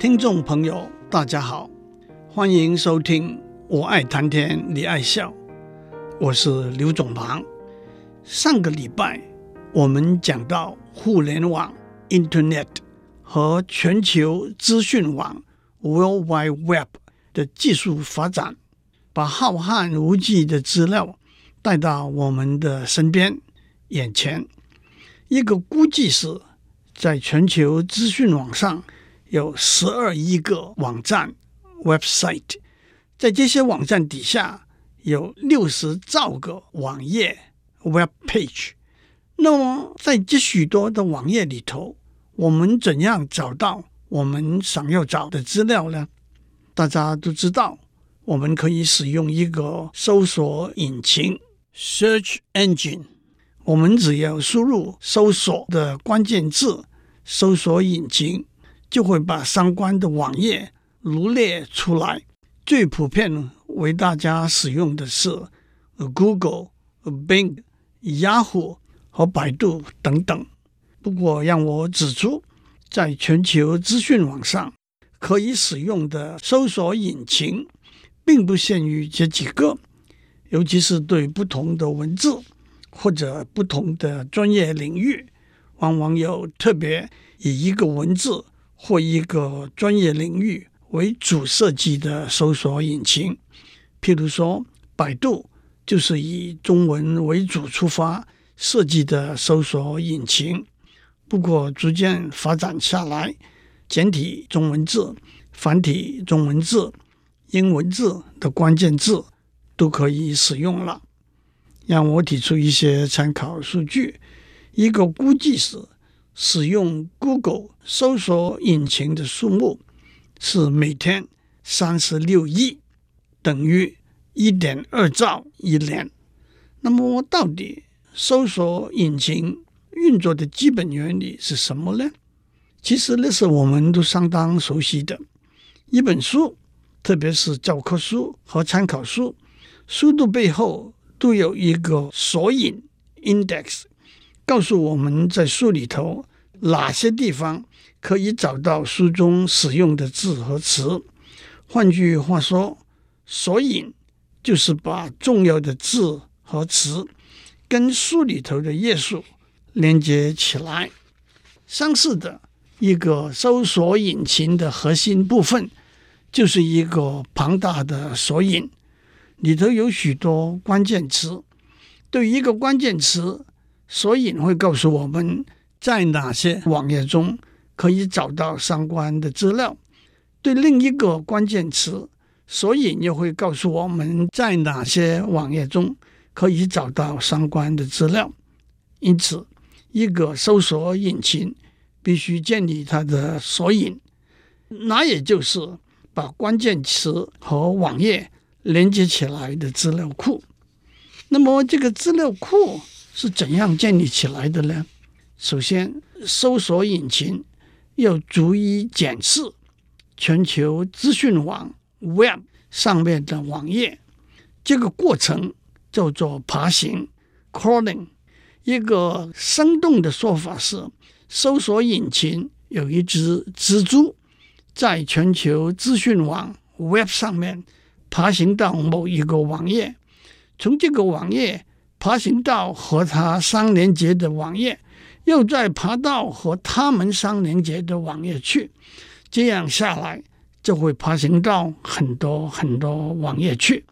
听众朋友，大家好，欢迎收听《我爱谈天，你爱笑》，我是刘总庞。上个礼拜我们讲到互联网 （Internet） 和全球资讯网 （World Wide Web） 的技术发展，把浩瀚无际的资料带到我们的身边、眼前。一个估计是，在全球资讯网上有十二亿个网站 （website），在这些网站底下有六十兆个网页 （web page）。那么，在这许多的网页里头，我们怎样找到我们想要找的资料呢？大家都知道，我们可以使用一个搜索引擎 （search engine）。我们只要输入搜索的关键字，搜索引擎就会把相关的网页罗列出来。最普遍为大家使用的是 Google、Bing、Yahoo 和百度等等。不过，让我指出，在全球资讯网上可以使用的搜索引擎，并不限于这几个，尤其是对不同的文字。或者不同的专业领域，往往有特别以一个文字或一个专业领域为主设计的搜索引擎。譬如说，百度就是以中文为主出发设计的搜索引擎。不过，逐渐发展下来，简体中文字、繁体中文字、英文字的关键字都可以使用了。让我提出一些参考数据。一个估计是，使用 Google 搜索引擎的数目是每天三十六亿，等于一点二兆一年。那么，到底搜索引擎运作的基本原理是什么呢？其实那是我们都相当熟悉的。一本书，特别是教科书和参考书，书的背后。都有一个索引 （index），告诉我们在书里头哪些地方可以找到书中使用的字和词。换句话说，索引就是把重要的字和词跟书里头的页数连接起来。相似的，一个搜索引擎的核心部分就是一个庞大的索引。里头有许多关键词，对于一个关键词，索引会告诉我们在哪些网页中可以找到相关的资料；对另一个关键词，索引又会告诉我们在哪些网页中可以找到相关的资料。因此，一个搜索引擎必须建立它的索引，那也就是把关键词和网页。连接起来的资料库，那么这个资料库是怎样建立起来的呢？首先，搜索引擎要逐一检视全球资讯网 （Web） 上面的网页，这个过程叫做爬行 （crawling）。一个生动的说法是，搜索引擎有一只蜘蛛，在全球资讯网 （Web） 上面。爬行到某一个网页，从这个网页爬行到和它相连接的网页，又再爬到和它们相连接的网页去，这样下来就会爬行到很多很多网页去，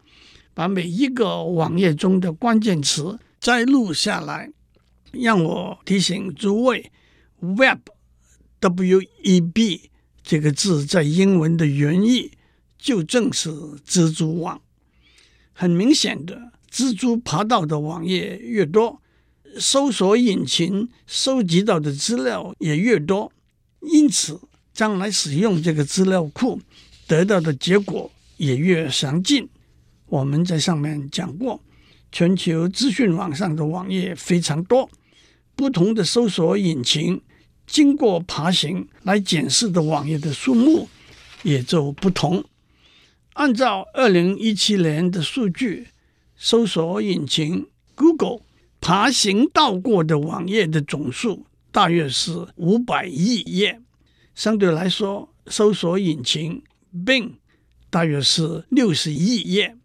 把每一个网页中的关键词摘录下来。让我提醒诸位，Web，W-E-B 这个字在英文的原意。就正是蜘蛛网，很明显的，蜘蛛爬到的网页越多，搜索引擎收集到的资料也越多，因此将来使用这个资料库得到的结果也越详尽。我们在上面讲过，全球资讯网上的网页非常多，不同的搜索引擎经过爬行来检视的网页的数目也就不同。按照二零一七年的数据，搜索引擎 Google 爬行到过的网页的总数大约是五百亿页，相对来说搜索引擎 Bing 大约是六十亿页。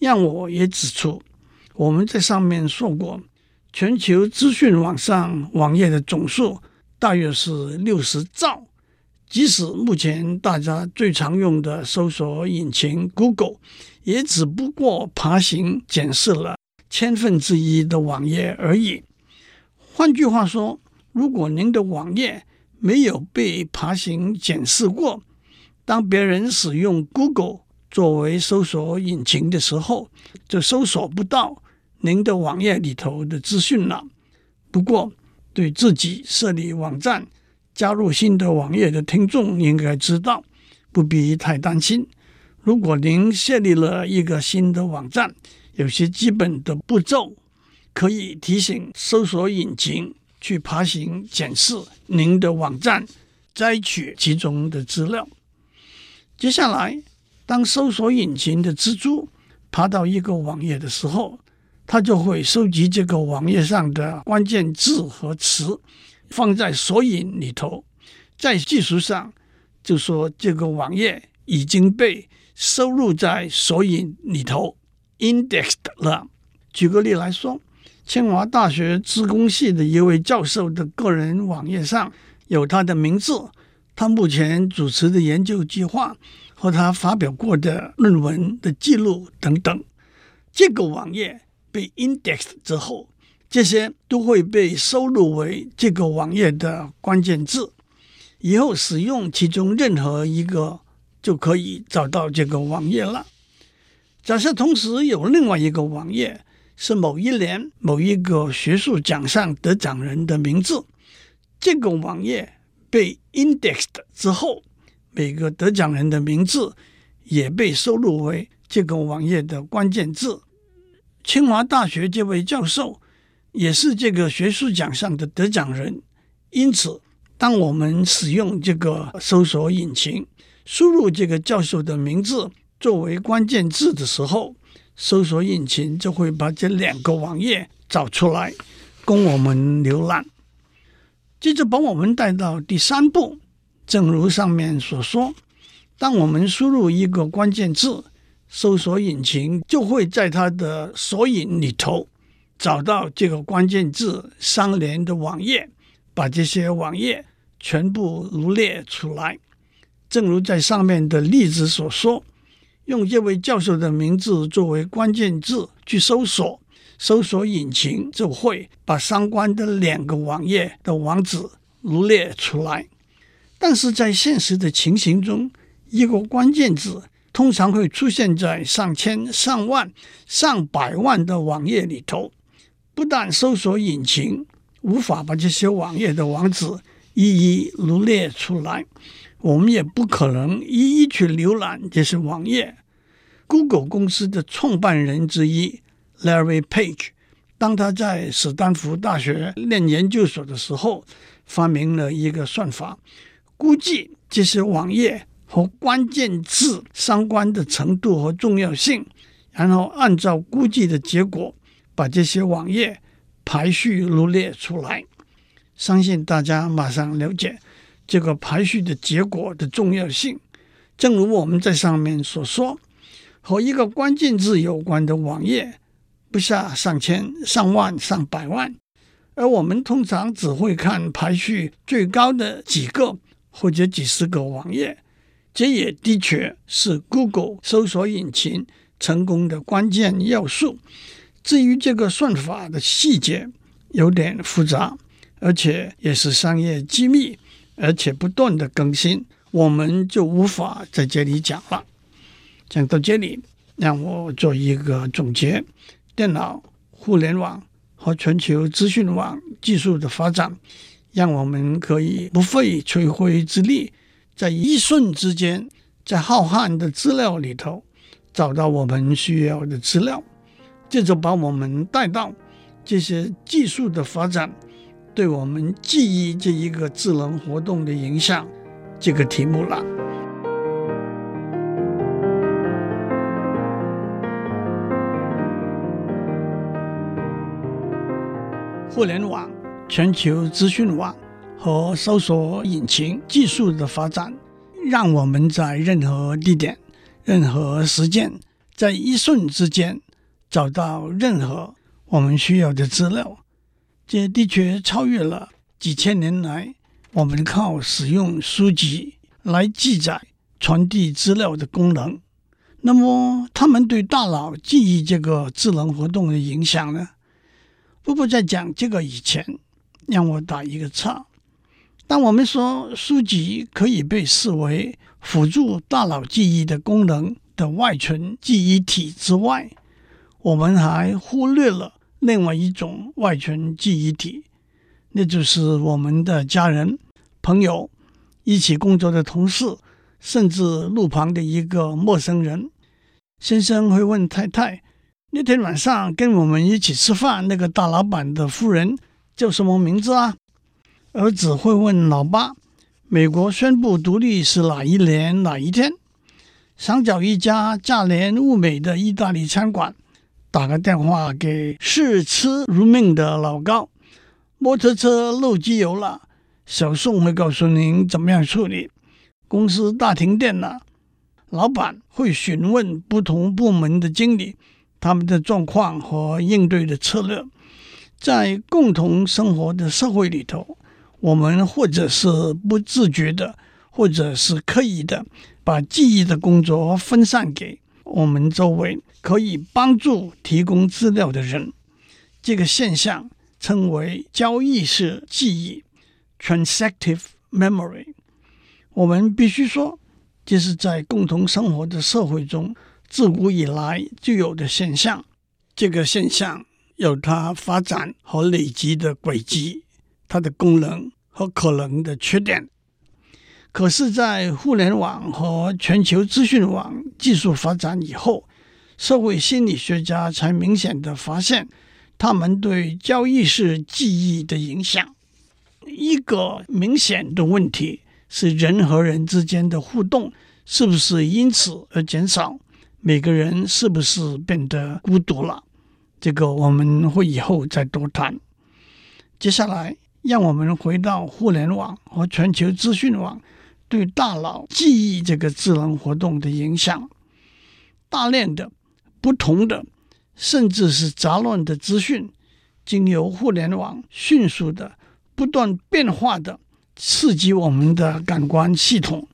让我也指出，我们在上面说过，全球资讯网上网页的总数大约是六十兆。即使目前大家最常用的搜索引擎 Google，也只不过爬行检视了千分之一的网页而已。换句话说，如果您的网页没有被爬行检视过，当别人使用 Google 作为搜索引擎的时候，就搜索不到您的网页里头的资讯了。不过，对自己设立网站，加入新的网页的听众应该知道，不必太担心。如果您设立了一个新的网站，有些基本的步骤可以提醒搜索引擎去爬行检视您的网站，摘取其中的资料。接下来，当搜索引擎的蜘蛛爬到一个网页的时候，它就会收集这个网页上的关键字和词。放在索引里头，在技术上就说这个网页已经被收录在索引里头，indexed 了。举个例来说，清华大学资工系的一位教授的个人网页上有他的名字，他目前主持的研究计划和他发表过的论文的记录等等。这个网页被 indexed 之后。这些都会被收录为这个网页的关键字，以后使用其中任何一个就可以找到这个网页了。假设同时有另外一个网页是某一年某一个学术奖项得奖人的名字，这个网页被 indexed 之后，每个得奖人的名字也被收录为这个网页的关键字。清华大学这位教授。也是这个学术奖项的得奖人，因此，当我们使用这个搜索引擎输入这个教授的名字作为关键字的时候，搜索引擎就会把这两个网页找出来，供我们浏览。接着把我们带到第三步，正如上面所说，当我们输入一个关键字，搜索引擎就会在它的索引里头。找到这个关键字相连的网页，把这些网页全部罗列出来。正如在上面的例子所说，用这位教授的名字作为关键字去搜索，搜索引擎就会把相关的两个网页的网址罗列出来。但是在现实的情形中，一个关键字通常会出现在上千、上万、上百万的网页里头。不但搜索引擎无法把这些网页的网址一一罗列出来，我们也不可能一一去浏览这些网页。Google 公司的创办人之一 Larry Page，当他在史丹福大学念研究所的时候，发明了一个算法，估计这些网页和关键字相关的程度和重要性，然后按照估计的结果。把这些网页排序罗列出来，相信大家马上了解这个排序的结果的重要性。正如我们在上面所说，和一个关键字有关的网页不下上千、上万、上百万，而我们通常只会看排序最高的几个或者几十个网页。这也的确是 Google 搜索引擎成功的关键要素。至于这个算法的细节有点复杂，而且也是商业机密，而且不断的更新，我们就无法在这里讲了。讲到这里，让我做一个总结：电脑、互联网和全球资讯网技术的发展，让我们可以不费吹灰之力，在一瞬之间，在浩瀚的资料里头找到我们需要的资料。这就把我们带到这些技术的发展对我们记忆这一个智能活动的影响这个题目了。互联网、全球资讯网和搜索引擎技术的发展，让我们在任何地点、任何时间，在一瞬之间找到任何我们需要的资料。这的确超越了几千年来我们靠使用书籍来记载、传递资料的功能。那么，他们对大脑记忆这个智能活动的影响呢？不过，在讲这个以前，让我打一个岔。当我们说书籍可以被视为辅助大脑记忆的功能的外存记忆体之外，我们还忽略了另外一种外存记忆体，那就是我们的家人、朋友、一起工作的同事，甚至路旁的一个陌生人。先生会问太太：“那天晚上跟我们一起吃饭那个大老板的夫人叫什么名字啊？”儿子会问老爸：“美国宣布独立是哪一年哪一天？”想找一家价廉物美的意大利餐馆，打个电话给视吃如命的老高。摩托车漏机油了，小宋会告诉您怎么样处理。公司大停电了。老板会询问不同部门的经理，他们的状况和应对的策略。在共同生活的社会里头，我们或者是不自觉的，或者是刻意的，把记忆的工作分散给我们周围可以帮助提供资料的人。这个现象称为交易式记忆 （transactive memory）。我们必须说。这是在共同生活的社会中自古以来就有的现象。这个现象有它发展和累积的轨迹，它的功能和可能的缺点。可是，在互联网和全球资讯网技术发展以后，社会心理学家才明显地发现，他们对交易式记忆的影响。一个明显的问题。是人和人之间的互动是不是因此而减少？每个人是不是变得孤独了？这个我们会以后再多谈。接下来，让我们回到互联网和全球资讯网对大脑记忆这个智能活动的影响。大量的不同的，甚至是杂乱的资讯，经由互联网迅速的、不断变化的。刺激我们的感官系统，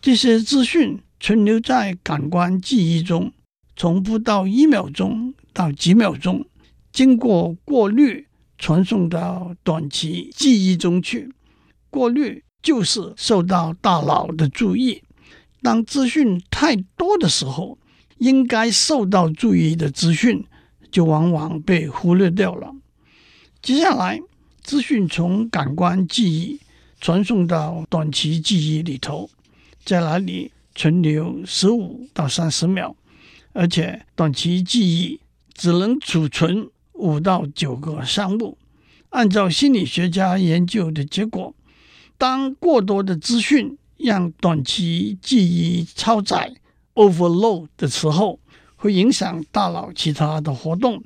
这些资讯存留在感官记忆中，从不到一秒钟到几秒钟，经过过滤，传送到短期记忆中去。过滤就是受到大脑的注意。当资讯太多的时候，应该受到注意的资讯就往往被忽略掉了。接下来，资讯从感官记忆。传送到短期记忆里头，在那里存留十五到三十秒，而且短期记忆只能储存五到九个项目。按照心理学家研究的结果，当过多的资讯让短期记忆超载 （overload） 的时候，会影响大脑其他的活动，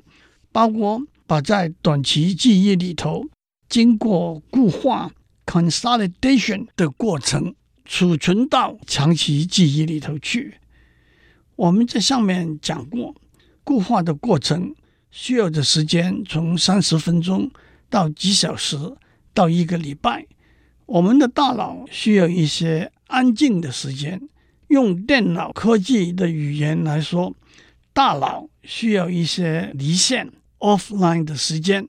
包括把在短期记忆里头经过固化。consolidation 的过程储存到长期记忆里头去。我们在上面讲过，固化的过程需要的时间从三十分钟到几小时到一个礼拜。我们的大脑需要一些安静的时间。用电脑科技的语言来说，大脑需要一些离线 （offline） 的时间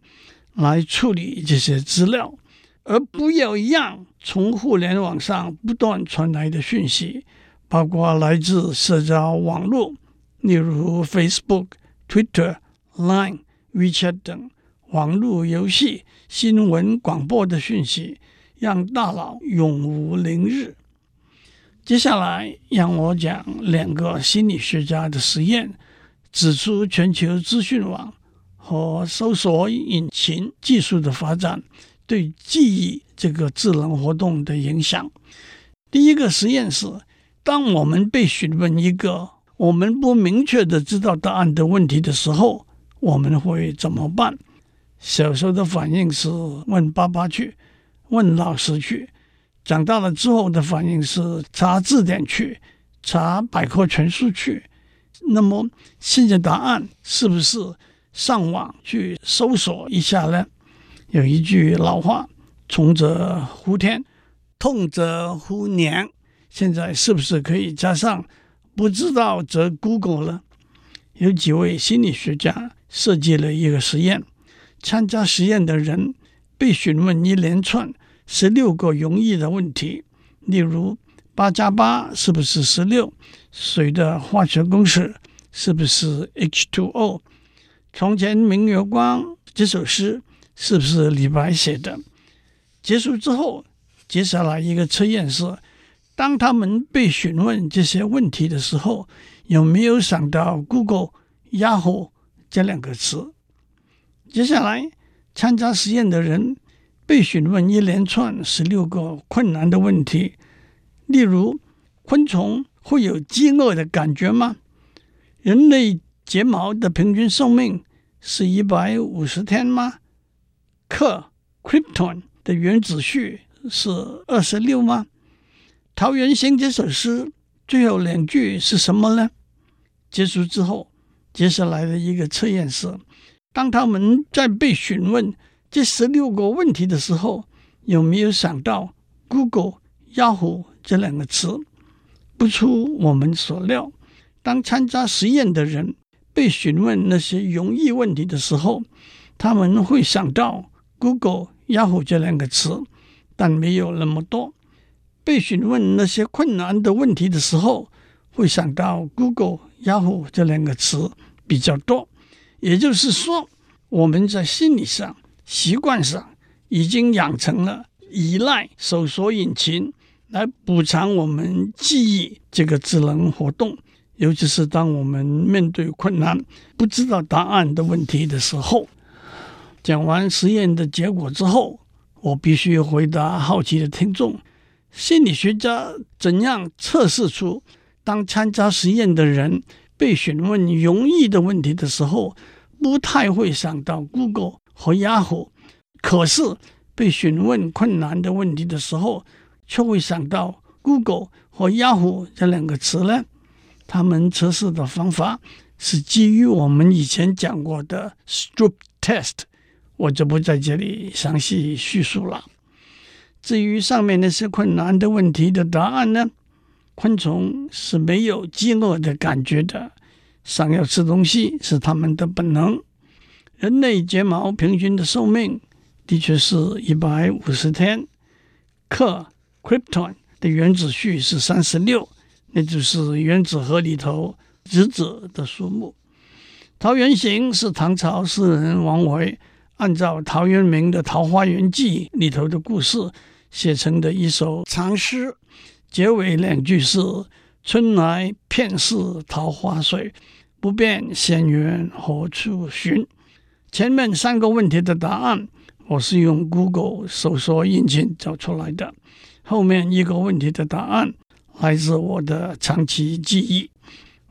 来处理这些资料。而不要让从互联网上不断传来的讯息，包括来自社交网络，例如 Facebook、Twitter、Line、WeChat 等网络游戏、新闻广播的讯息，让大脑永无宁日。接下来，让我讲两个心理学家的实验，指出全球资讯网和搜索引擎技术的发展。对记忆这个智能活动的影响。第一个实验是，当我们被询问一个我们不明确的知道答案的问题的时候，我们会怎么办？小时候的反应是问爸爸去，问老师去。长大了之后的反应是查字典去，查百科全书去。那么现在答案是不是上网去搜索一下呢？有一句老话：“穷则呼天，痛则呼娘。”现在是不是可以加上“不知道则 Google” 了？有几位心理学家设计了一个实验，参加实验的人被询问一连串十六个容易的问题，例如八加八是不是十六？水的化学公式是不是 H2O？从前明月光这首诗是不是李白写的？结束之后，接下来一个测验是：当他们被询问这些问题的时候，有没有想到 Google、Yahoo 这两个词？接下来参加实验的人被询问一连串十六个困难的问题，例如：昆虫会有饥饿的感觉吗？人类睫毛的平均寿命是一百五十天吗？氪 Krypton 的原子序是二十六吗？桃源行这首诗最后两句是什么呢？结束之后，接下来的一个测验是：当他们在被询问这十六个问题的时候，有没有想到 Google、Yahoo 这两个词？不出我们所料，当参加实验的人被询问那些容易问题的时候，他们会想到 Google、Yahoo 这两个词，但没有那么多。被询问那些困难的问题的时候，会想到 Google、Yahoo 这两个词比较多。也就是说，我们在心理上、习惯上已经养成了依赖搜索引擎来补偿我们记忆这个智能活动。尤其是当我们面对困难、不知道答案的问题的时候。讲完实验的结果之后，我必须回答好奇的听众。心理学家怎样测试出，当参加实验的人被询问容易的问题的时候，不太会想到 Google 和 Yahoo，可是被询问困难的问题的时候，却会想到 Google 和 Yahoo 这两个词呢？他们测试的方法是基于我们以前讲过的 Stroop Test，我就不在这里详细叙述了。至于上面那些困难的问题的答案呢？昆虫是没有饥饿的感觉的，想要吃东西是它们的本能。人类睫毛平均的寿命的确是一百五十天。氪 Krypton 的原子序是三十六，那就是原子核里头质子的数目。桃源行是唐朝诗人王维按照陶渊明的《桃花源记》里头的故事。写成的一首长诗，结尾两句是“春来片似桃花水，不辨仙源何处寻”。前面三个问题的答案，我是用 Google 搜索引擎找出来的。后面一个问题的答案，来自我的长期记忆。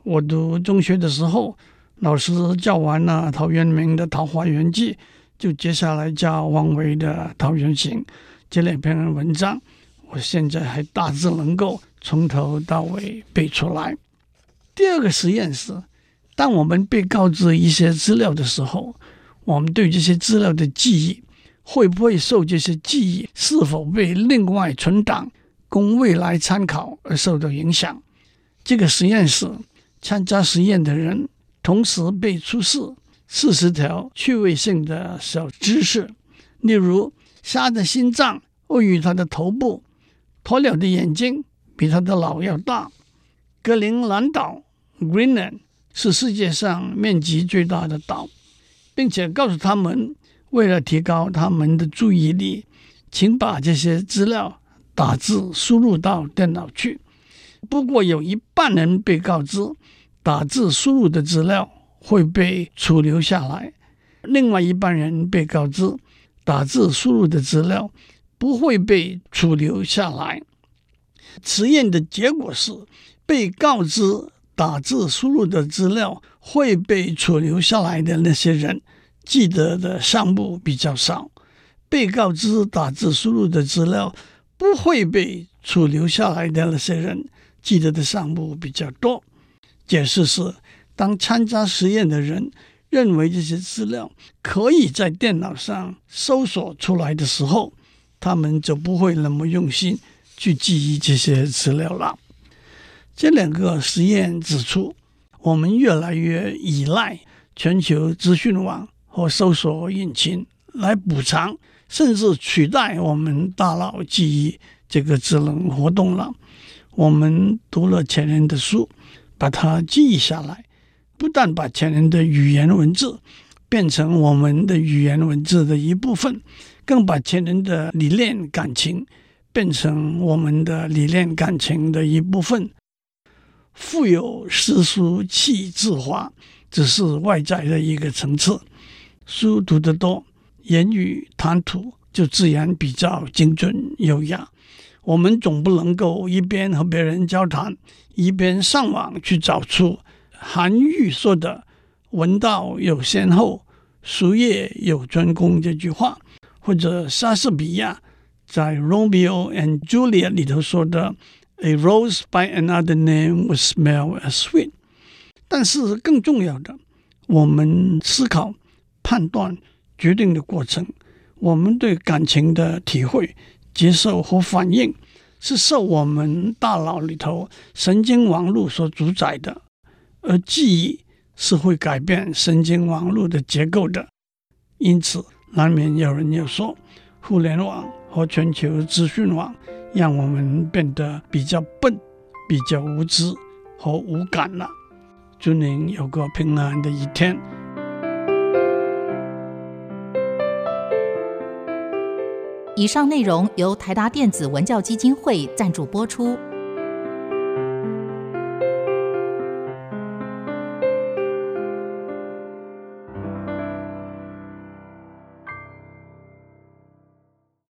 我读中学的时候，老师教完了陶渊明的《桃花源记》，就接下来教王维的《桃源行》。这两篇文章，我现在还大致能够从头到尾背出来。第二个实验是，当我们被告知一些资料的时候，我们对这些资料的记忆会不会受这些记忆是否被另外存档供未来参考而受到影响？这个实验是参加实验的人同时被出示四十条趣味性的小知识，例如。虾的心脏位于它的头部，鸵鸟的眼睛比它的脑要大。格陵兰岛 （Greenland） 是世界上面积最大的岛，并且告诉他们，为了提高他们的注意力，请把这些资料打字输入到电脑去。不过，有一半人被告知打字输入的资料会被储留下来，另外一半人被告知。打字输入的资料不会被储留下来。实验的结果是，被告知打字输入的资料会被储留下来的那些人，记得的项目比较少；被告知打字输入的资料不会被储留下来的那些人记得的项目比较多。解释是，当参加实验的人认为这些资料可以在电脑上搜索出来的时候，他们就不会那么用心去记忆这些资料了。这两个实验指出，我们越来越依赖全球资讯网和搜索引擎来补偿，甚至取代我们大脑记忆这个智能活动了。我们读了前人的书，把它记忆下来，不但把前人的语言文字变成我们的语言文字的一部分，更把前人的理念感情变成我们的理念感情的一部分。腹有诗书气自华，只是外在的一个层次。书读得多，言语谈吐就自然比较精准优雅。我们总不能够一边和别人交谈，一边上网去找出韩愈说的“闻道有先后，术业有专攻”这句话，或者莎士比亚在《Romeo and Juliet》里头说的。A rose by another name would smell as sweet。但是更重要的，我们思考、判断、决定的过程，我们对感情的体会、接受和反应，是受我们大脑里头神经网络所主宰的。而记忆是会改变神经网络的结构的。因此，难免有人要说，互联网和全球资讯网。让我们变得比较笨、比较无知和无感了。祝您有个平安的一天。以上内容由台达电子文教基金会赞助播出。